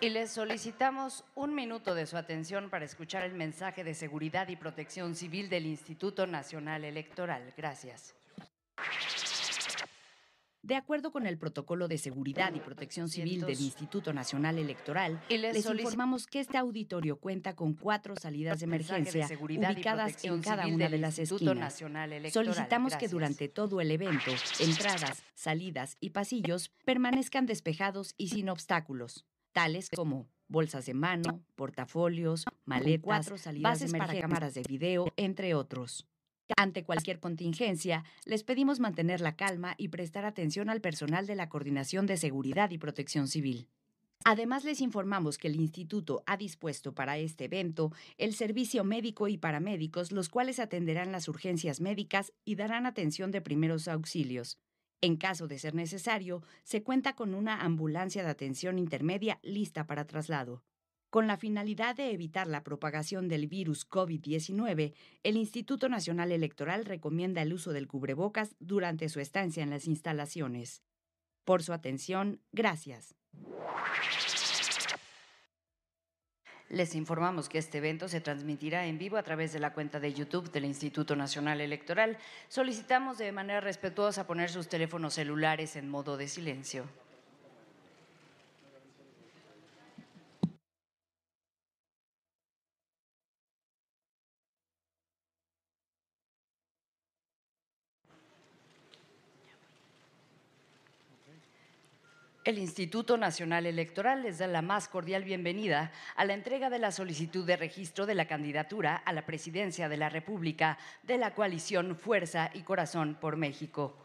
Y les solicitamos un minuto de su atención para escuchar el mensaje de seguridad y protección civil del Instituto Nacional Electoral. Gracias. De acuerdo con el protocolo de seguridad y protección civil del Instituto Nacional Electoral, les, informamos que este auditorio cuenta con cuatro salidas de emergencia ubicadas en cada una de las esquinas. Solicitamos que durante todo el evento, entradas, salidas y pasillos permanezcan despejados y sin obstáculos, tales como bolsas de mano, portafolios, maletas, bases para cámaras de video, entre otros. Ante cualquier contingencia, les pedimos mantener la calma y prestar atención al personal de la Coordinación de Seguridad y Protección Civil. Además, les informamos que el Instituto ha dispuesto para este evento el servicio médico y paramédicos, los cuales atenderán las urgencias médicas y darán atención de primeros auxilios. En caso de ser necesario, se cuenta con una ambulancia de atención intermedia lista para traslado. Con la finalidad de evitar la propagación del virus COVID-19, el Instituto Nacional Electoral recomienda el uso del cubrebocas durante su estancia en las instalaciones. Por su atención, gracias. Les informamos que este evento se transmitirá en vivo a través de la cuenta de YouTube del Instituto Nacional Electoral. Solicitamos de manera respetuosa poner sus teléfonos celulares en modo de silencio. El Instituto Nacional Electoral les da la más cordial bienvenida a la entrega de la solicitud de registro de la candidatura a la presidencia de la República de la coalición Fuerza y Corazón por México.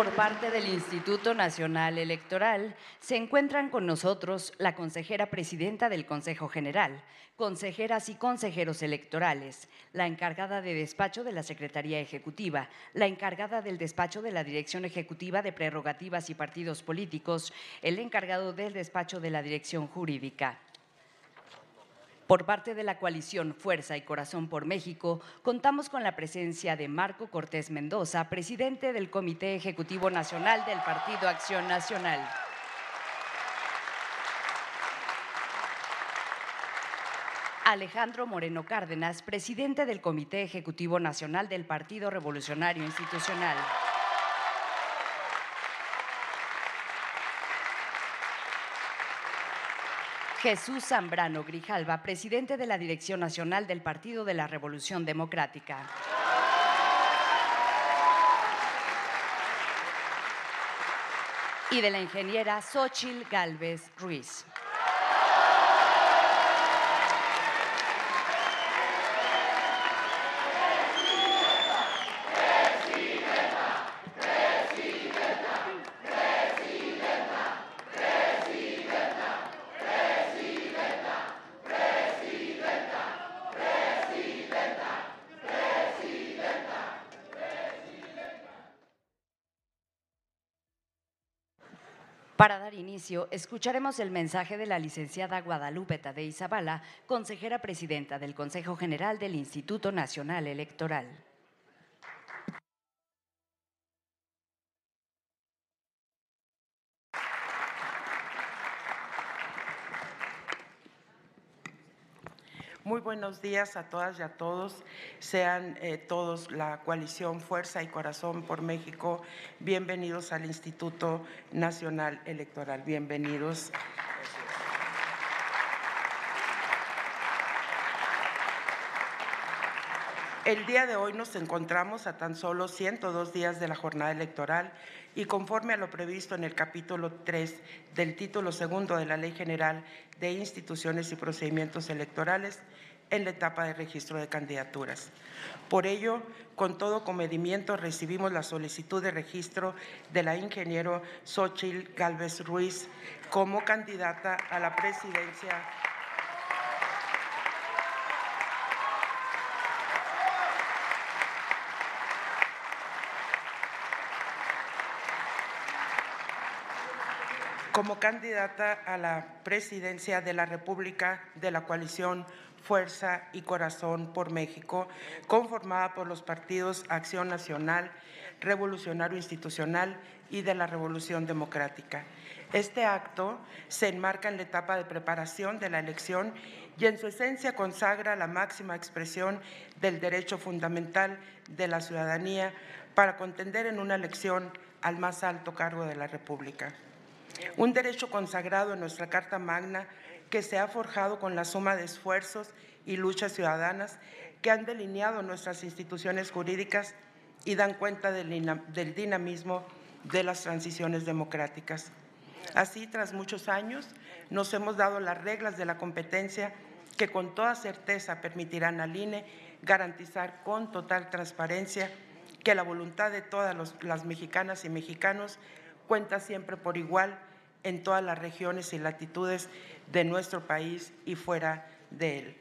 Por parte del Instituto Nacional Electoral, se encuentran con nosotros la consejera presidenta del Consejo General, consejeras y consejeros electorales, la encargada de despacho de la Secretaría Ejecutiva, la encargada del despacho de la Dirección Ejecutiva de Prerrogativas y Partidos Políticos, el encargado del despacho de la Dirección Jurídica. Por parte de la coalición Fuerza y Corazón por México, contamos con la presencia de Marco Cortés Mendoza, presidente del Comité Ejecutivo Nacional del Partido Acción Nacional. Alejandro Moreno Cárdenas, presidente del Comité Ejecutivo Nacional del Partido Revolucionario Institucional. Jesús Zambrano Grijalva, presidente de la Dirección Nacional del Partido de la Revolución Democrática. Y de la ingeniera Xochil Galvez Ruiz. Para dar escucharemos el mensaje de la licenciada Guadalupe Tadei Zavala, consejera presidenta del Consejo General del Instituto Nacional Electoral. Muy buenos días a todas y a todos. Sean eh, todos la coalición Fuerza y Corazón por México. Bienvenidos al Instituto Nacional Electoral. Bienvenidos. El día de hoy nos encontramos a tan solo 102 días de la jornada electoral y conforme a lo previsto en el capítulo 3 del título segundo de la Ley General de Instituciones y Procedimientos Electorales en la etapa de registro de candidaturas. Por ello, con todo comedimiento recibimos la solicitud de registro de la ingeniero Xochil Galvez Ruiz como candidata a la presidencia como candidata a la presidencia de la República de la coalición Fuerza y Corazón por México, conformada por los partidos Acción Nacional, Revolucionario Institucional y de la Revolución Democrática. Este acto se enmarca en la etapa de preparación de la elección y en su esencia consagra la máxima expresión del derecho fundamental de la ciudadanía para contender en una elección al más alto cargo de la República. Un derecho consagrado en nuestra Carta Magna que se ha forjado con la suma de esfuerzos y luchas ciudadanas que han delineado nuestras instituciones jurídicas y dan cuenta del dinamismo de las transiciones democráticas. Así, tras muchos años, nos hemos dado las reglas de la competencia que con toda certeza permitirán al INE garantizar con total transparencia que la voluntad de todas las mexicanas y mexicanos cuenta siempre por igual en todas las regiones y latitudes de nuestro país y fuera de él.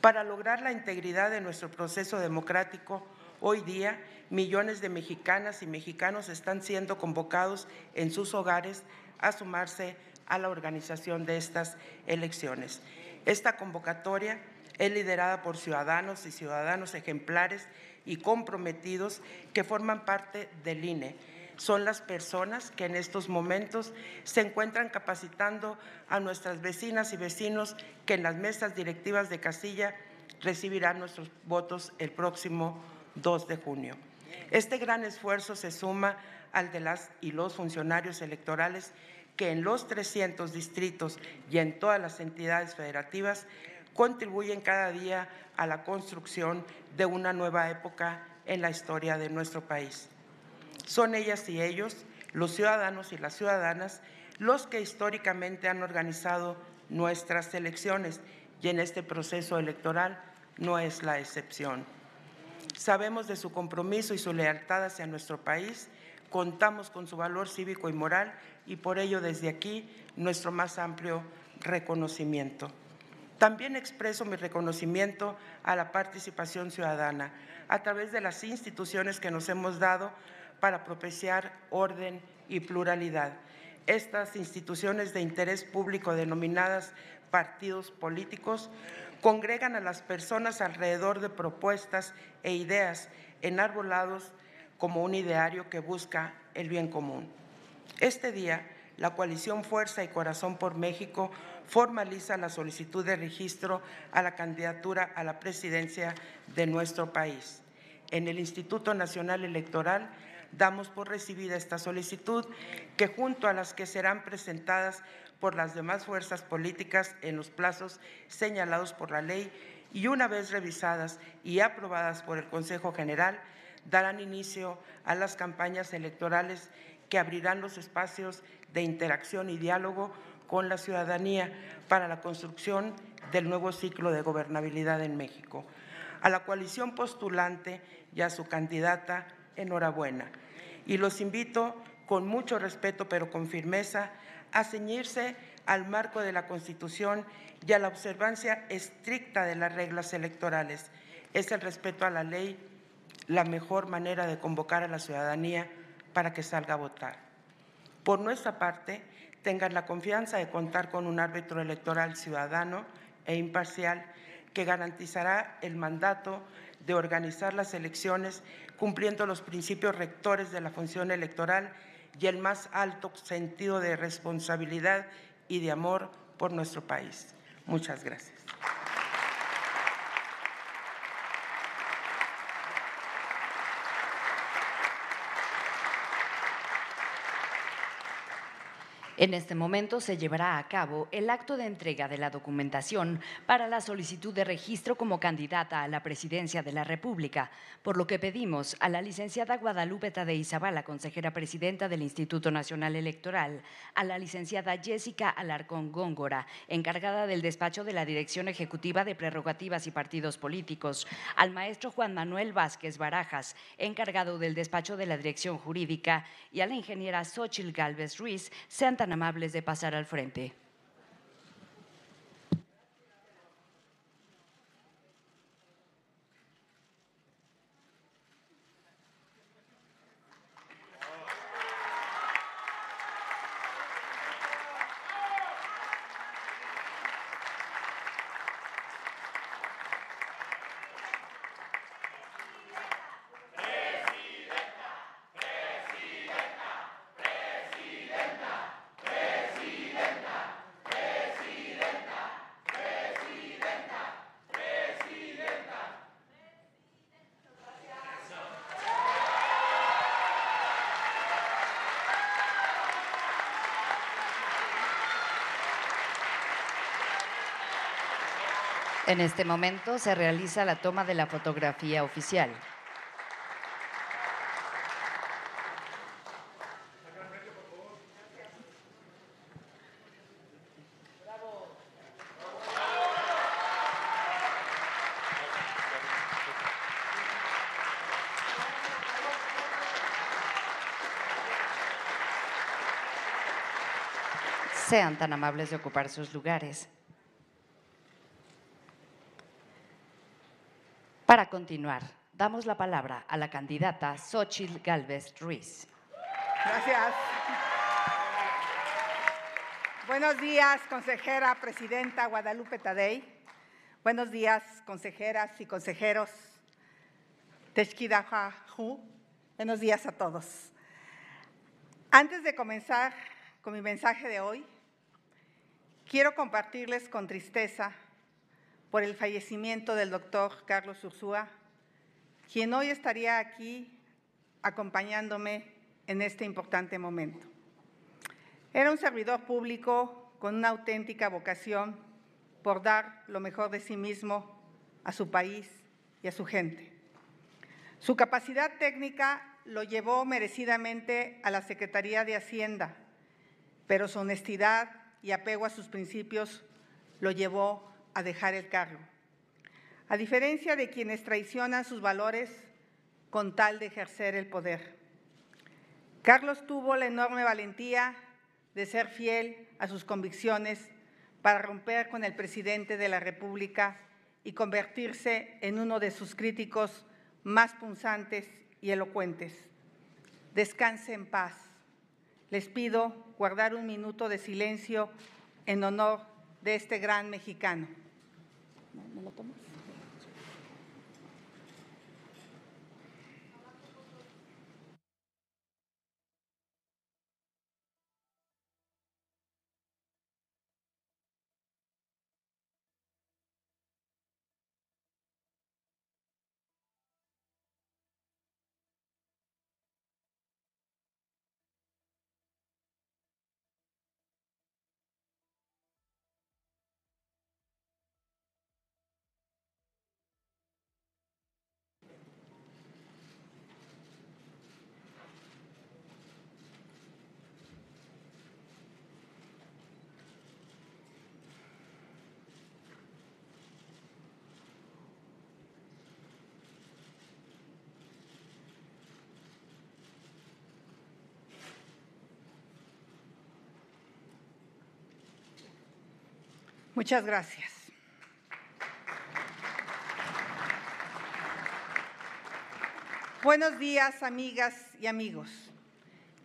Para lograr la integridad de nuestro proceso democrático, hoy día millones de mexicanas y mexicanos están siendo convocados en sus hogares a sumarse a la organización de estas elecciones. Esta convocatoria es liderada por ciudadanos y ciudadanos ejemplares y comprometidos que forman parte del INE son las personas que en estos momentos se encuentran capacitando a nuestras vecinas y vecinos que en las mesas directivas de Castilla recibirán nuestros votos el próximo 2 de junio. Este gran esfuerzo se suma al de las y los funcionarios electorales que en los 300 distritos y en todas las entidades federativas contribuyen cada día a la construcción de una nueva época en la historia de nuestro país. Son ellas y ellos, los ciudadanos y las ciudadanas, los que históricamente han organizado nuestras elecciones y en este proceso electoral no es la excepción. Sabemos de su compromiso y su lealtad hacia nuestro país, contamos con su valor cívico y moral y por ello desde aquí nuestro más amplio reconocimiento. También expreso mi reconocimiento a la participación ciudadana a través de las instituciones que nos hemos dado para propiciar orden y pluralidad. Estas instituciones de interés público denominadas partidos políticos congregan a las personas alrededor de propuestas e ideas enarbolados como un ideario que busca el bien común. Este día, la coalición Fuerza y Corazón por México formaliza la solicitud de registro a la candidatura a la presidencia de nuestro país. En el Instituto Nacional Electoral damos por recibida esta solicitud, que junto a las que serán presentadas por las demás fuerzas políticas en los plazos señalados por la ley y una vez revisadas y aprobadas por el Consejo General, darán inicio a las campañas electorales que abrirán los espacios de interacción y diálogo con la ciudadanía para la construcción del nuevo ciclo de gobernabilidad en México. A la coalición postulante y a su candidata, enhorabuena. Y los invito con mucho respeto, pero con firmeza, a ceñirse al marco de la Constitución y a la observancia estricta de las reglas electorales. Es el respeto a la ley la mejor manera de convocar a la ciudadanía para que salga a votar. Por nuestra parte, tengan la confianza de contar con un árbitro electoral ciudadano e imparcial que garantizará el mandato de organizar las elecciones cumpliendo los principios rectores de la función electoral y el más alto sentido de responsabilidad y de amor por nuestro país. Muchas gracias. En este momento se llevará a cabo el acto de entrega de la documentación para la solicitud de registro como candidata a la presidencia de la República, por lo que pedimos a la licenciada Guadalupe Tadei Zabala, consejera presidenta del Instituto Nacional Electoral, a la licenciada Jessica Alarcón Góngora, encargada del despacho de la Dirección Ejecutiva de Prerrogativas y Partidos Políticos, al maestro Juan Manuel Vázquez Barajas, encargado del despacho de la Dirección Jurídica, y a la ingeniera Xochil Gálvez Ruiz, Amables de pasar al frente. En este momento se realiza la toma de la fotografía oficial. Sean tan amables de ocupar sus lugares. Para continuar, damos la palabra a la candidata Xochitl Galvez Ruiz. Gracias. Buenos días, consejera presidenta Guadalupe Tadei. Buenos días, consejeras y consejeros. Buenos días a todos. Antes de comenzar con mi mensaje de hoy, quiero compartirles con tristeza por el fallecimiento del doctor Carlos Ursúa, quien hoy estaría aquí acompañándome en este importante momento. Era un servidor público con una auténtica vocación por dar lo mejor de sí mismo a su país y a su gente. Su capacidad técnica lo llevó merecidamente a la Secretaría de Hacienda, pero su honestidad y apego a sus principios lo llevó a dejar el cargo. A diferencia de quienes traicionan sus valores con tal de ejercer el poder. Carlos tuvo la enorme valentía de ser fiel a sus convicciones para romper con el presidente de la República y convertirse en uno de sus críticos más punzantes y elocuentes. Descanse en paz. Les pido guardar un minuto de silencio en honor de este gran mexicano me, me lo tomo. Muchas gracias. Buenos días, amigas y amigos.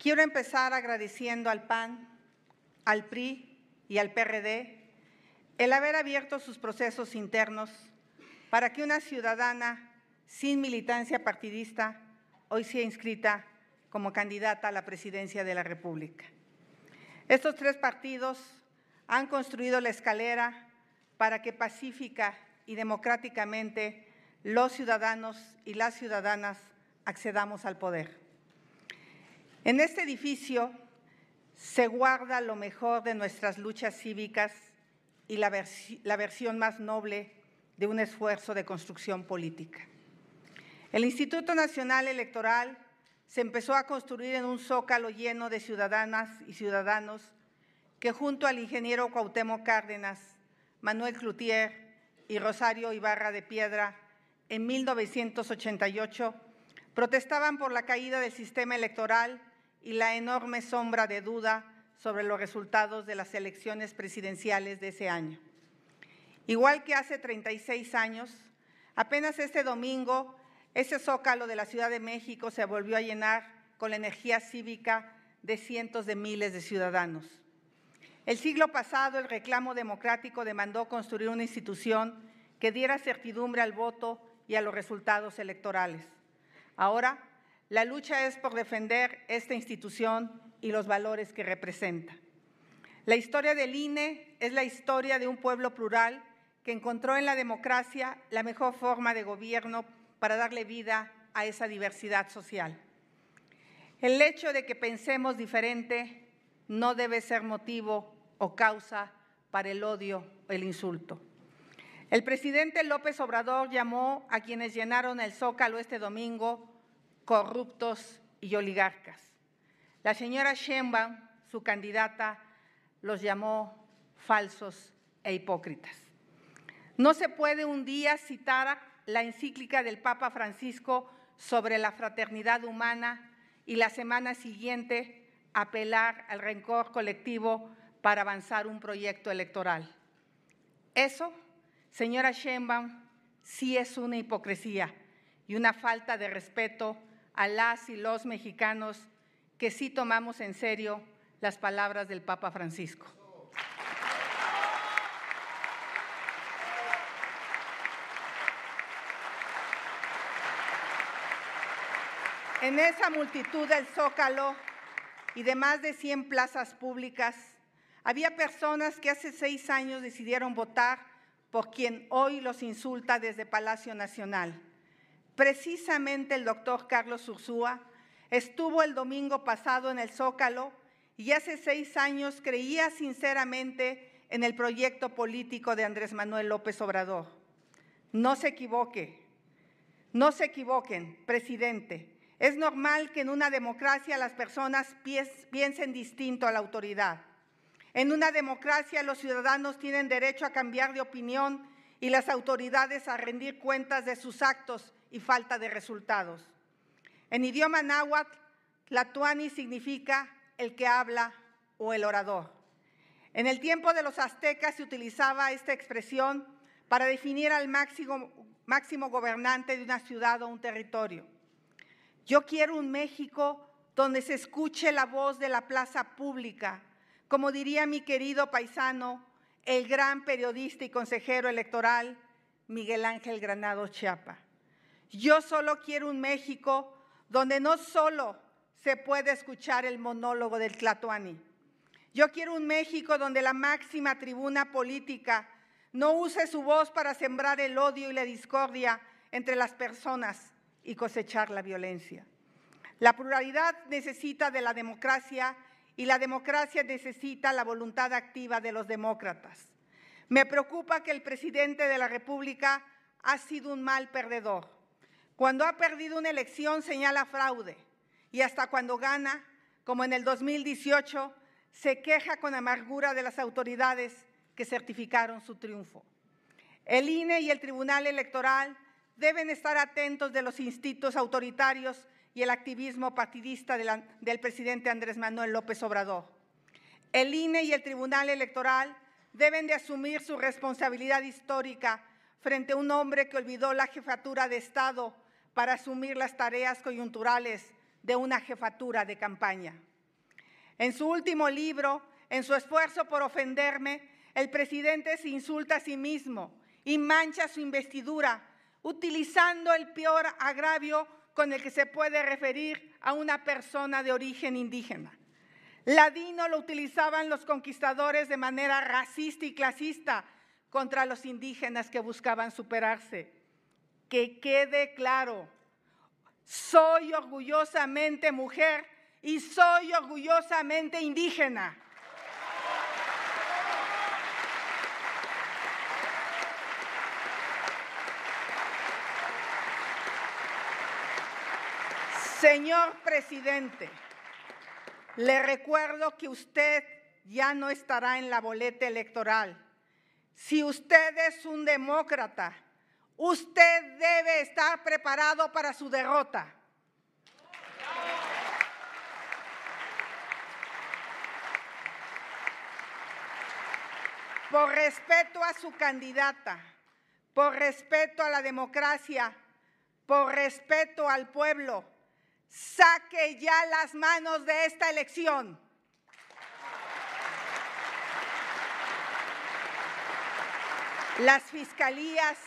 Quiero empezar agradeciendo al PAN, al PRI y al PRD el haber abierto sus procesos internos para que una ciudadana sin militancia partidista hoy sea inscrita como candidata a la presidencia de la República. Estos tres partidos han construido la escalera para que pacífica y democráticamente los ciudadanos y las ciudadanas accedamos al poder. En este edificio se guarda lo mejor de nuestras luchas cívicas y la, versión más noble de un esfuerzo de construcción política. El Instituto Nacional Electoral se empezó a construir en un zócalo lleno de ciudadanas y ciudadanos que junto al ingeniero Cuauhtémoc Cárdenas, Manuel Cloutier y Rosario Ibarra de Piedra, en 1988, protestaban por la caída del sistema electoral y la enorme sombra de duda sobre los resultados de las elecciones presidenciales de ese año. Igual que hace 36 años, apenas este domingo, ese zócalo de la Ciudad de México se volvió a llenar con la energía cívica de cientos de miles de ciudadanos. El siglo pasado, el reclamo democrático demandó construir una institución que diera certidumbre al voto y a los resultados electorales. Ahora, la lucha es por defender esta institución y los valores que representa. La historia del INE es la historia de un pueblo plural que encontró en la democracia la mejor forma de gobierno para darle vida a esa diversidad social. El hecho de que pensemos diferente no debe ser motivo o causa para el odio el insulto. El presidente López Obrador llamó a quienes llenaron el zócalo este domingo corruptos y oligarcas. La señora Sheinbaum, su candidata, los llamó falsos e hipócritas. No se puede un día citar la encíclica del Papa Francisco sobre la fraternidad humana y la semana siguiente apelar al rencor colectivo para avanzar un proyecto electoral. Eso Señora Sheinbaum, sí es una hipocresía y una falta de respeto a las y los mexicanos que sí tomamos en serio las palabras del Papa Francisco. En esa multitud del Zócalo y de más de 100 plazas públicas, había personas que hace seis años decidieron votar por quien hoy los insulta desde Palacio Nacional. Precisamente el doctor Carlos Ursúa estuvo el domingo pasado en el Zócalo y hace seis años creía sinceramente en el proyecto político de Andrés Manuel López Obrador. No se equivoque, no se equivoquen, presidente. Es normal que en una democracia las personas piensen distinto a la autoridad. En una democracia los ciudadanos tienen derecho a cambiar de opinión y las autoridades a rendir cuentas de sus actos y falta de resultados. En idioma náhuatl, Tlatuani significa el que habla o el orador. En el tiempo de los aztecas se utilizaba esta expresión para definir al máximo, máximo gobernante de una ciudad o un territorio. Yo quiero un México donde se escuche la voz de la plaza pública, como diría mi querido paisano, el gran periodista y consejero electoral Miguel Ángel Granado Chiapa. Yo solo quiero un México donde no solo se puede escuchar el monólogo del Tlatoani. Yo quiero un México donde la máxima tribuna política no use su voz para sembrar el odio y la discordia entre las personas y cosechar la violencia. La pluralidad necesita de la democracia y la democracia necesita la voluntad activa de los demócratas. Me preocupa que el presidente de la República ha sido un mal perdedor. Cuando ha perdido una elección señala fraude y hasta cuando gana, como en el 2018, se queja con amargura de las autoridades que certificaron su triunfo. El INE y el Tribunal Electoral deben estar atentos de los instintos autoritarios y el activismo partidista del presidente Andrés Manuel López Obrador. El INE y el Tribunal Electoral deben de asumir su responsabilidad histórica frente a un hombre que olvidó la jefatura de Estado para asumir las tareas coyunturales de una jefatura de campaña. En su último libro, en su esfuerzo por ofenderme, el presidente se insulta a sí mismo y mancha su investidura, utilizando el peor agravio con el que se puede referir a una persona de origen indígena. Ladino lo utilizaban los conquistadores de manera racista y clasista contra los indígenas que buscaban superarse. Que quede claro, soy orgullosamente mujer y soy orgullosamente indígena. Señor presidente, le recuerdo que usted ya no estará en la boleta electoral. Si usted es un demócrata, usted debe estar preparado para su derrota. Por respeto a su candidata, por respeto a la democracia, por respeto al pueblo, saque ya las manos de esta elección. Las fiscalías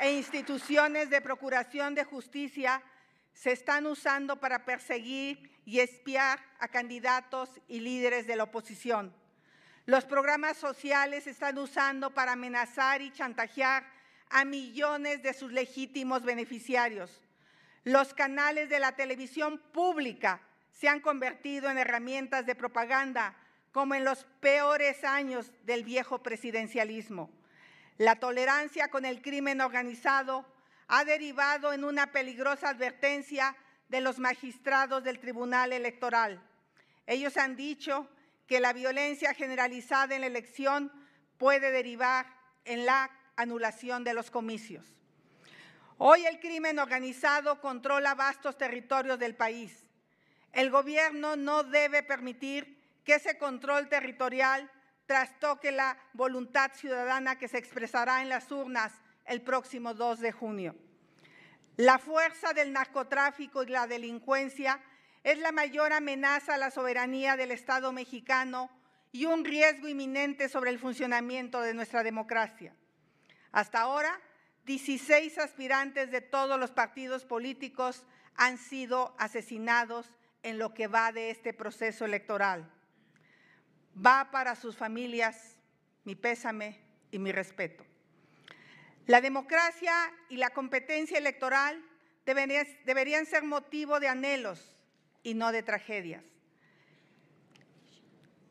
e instituciones de procuración de justicia se están usando para perseguir y espiar a candidatos y líderes de la oposición. Los programas sociales se están usando para amenazar y chantajear a millones de sus legítimos beneficiarios. Los canales de la televisión pública se han convertido en herramientas de propaganda, como en los peores años del viejo presidencialismo. La tolerancia con el crimen organizado ha derivado en una peligrosa advertencia de los magistrados del Tribunal Electoral. Ellos han dicho que la violencia generalizada en la elección puede derivar en la anulación de los comicios. Hoy el crimen organizado controla vastos territorios del país. El gobierno no debe permitir que ese control territorial trastoque la voluntad ciudadana que se expresará en las urnas el próximo 2 de junio. La fuerza del narcotráfico y la delincuencia es la mayor amenaza a la soberanía del Estado mexicano y un riesgo inminente sobre el funcionamiento de nuestra democracia. Hasta ahora, 16 aspirantes de todos los partidos políticos han sido asesinados en lo que va de este proceso electoral. Va para sus familias mi pésame y mi respeto. La democracia y la competencia electoral deberían, ser motivo de anhelos y no de tragedias.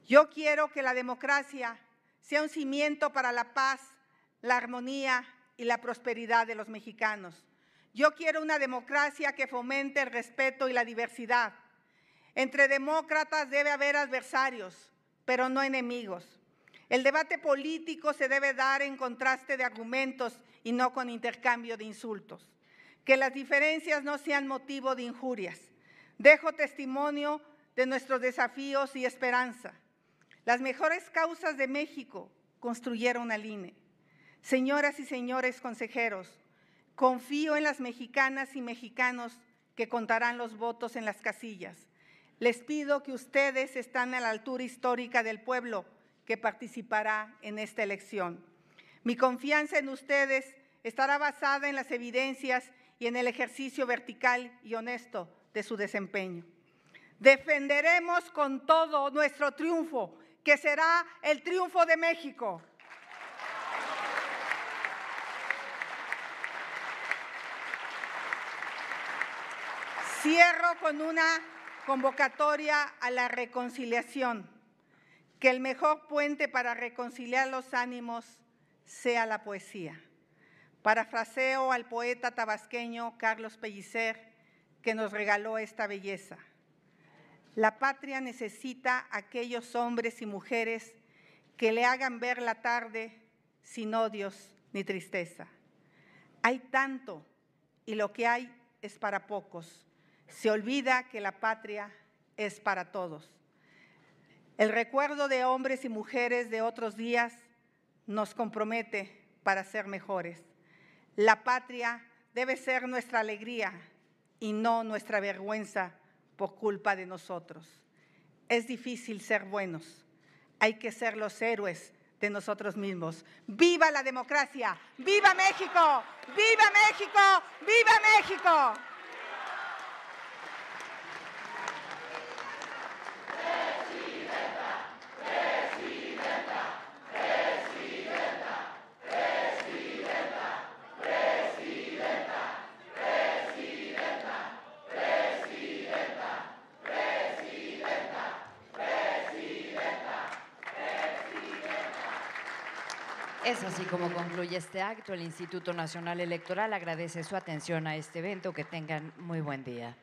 Yo quiero que la democracia sea un cimiento para la paz, la armonía y la prosperidad de los mexicanos. Yo quiero una democracia que fomente el respeto y la diversidad. Entre demócratas debe haber adversarios, pero no enemigos. El debate político se debe dar en contraste de argumentos y no con intercambio de insultos. Que las diferencias no sean motivo de injurias. Dejo testimonio de nuestros desafíos y esperanza. Las mejores causas de México construyeron al INE. Señoras y señores consejeros, confío en las mexicanas y mexicanos que contarán los votos en las casillas. Les pido que ustedes están a la altura histórica del pueblo que participará en esta elección. Mi confianza en ustedes estará basada en las evidencias y en el ejercicio vertical y honesto de su desempeño. Defenderemos con todo nuestro triunfo, que será el triunfo de México. Cierro con una convocatoria a la reconciliación, que el mejor puente para reconciliar los ánimos sea la poesía. Parafraseo al poeta tabasqueño Carlos Pellicer, que nos regaló esta belleza. La patria necesita aquellos hombres y mujeres que le hagan ver la tarde sin odios ni tristeza. Hay tanto y lo que hay es para pocos. Se olvida que la patria es para todos. El recuerdo de hombres y mujeres de otros días nos compromete para ser mejores. La patria debe ser nuestra alegría y no nuestra vergüenza por culpa de nosotros. Es difícil ser buenos. Hay que ser los héroes de nosotros mismos. ¡Viva la democracia! ¡Viva México! ¡Viva México! ¡Viva México! Es así como concluye este acto. El Instituto Nacional Electoral agradece su atención a este evento. Que tengan muy buen día.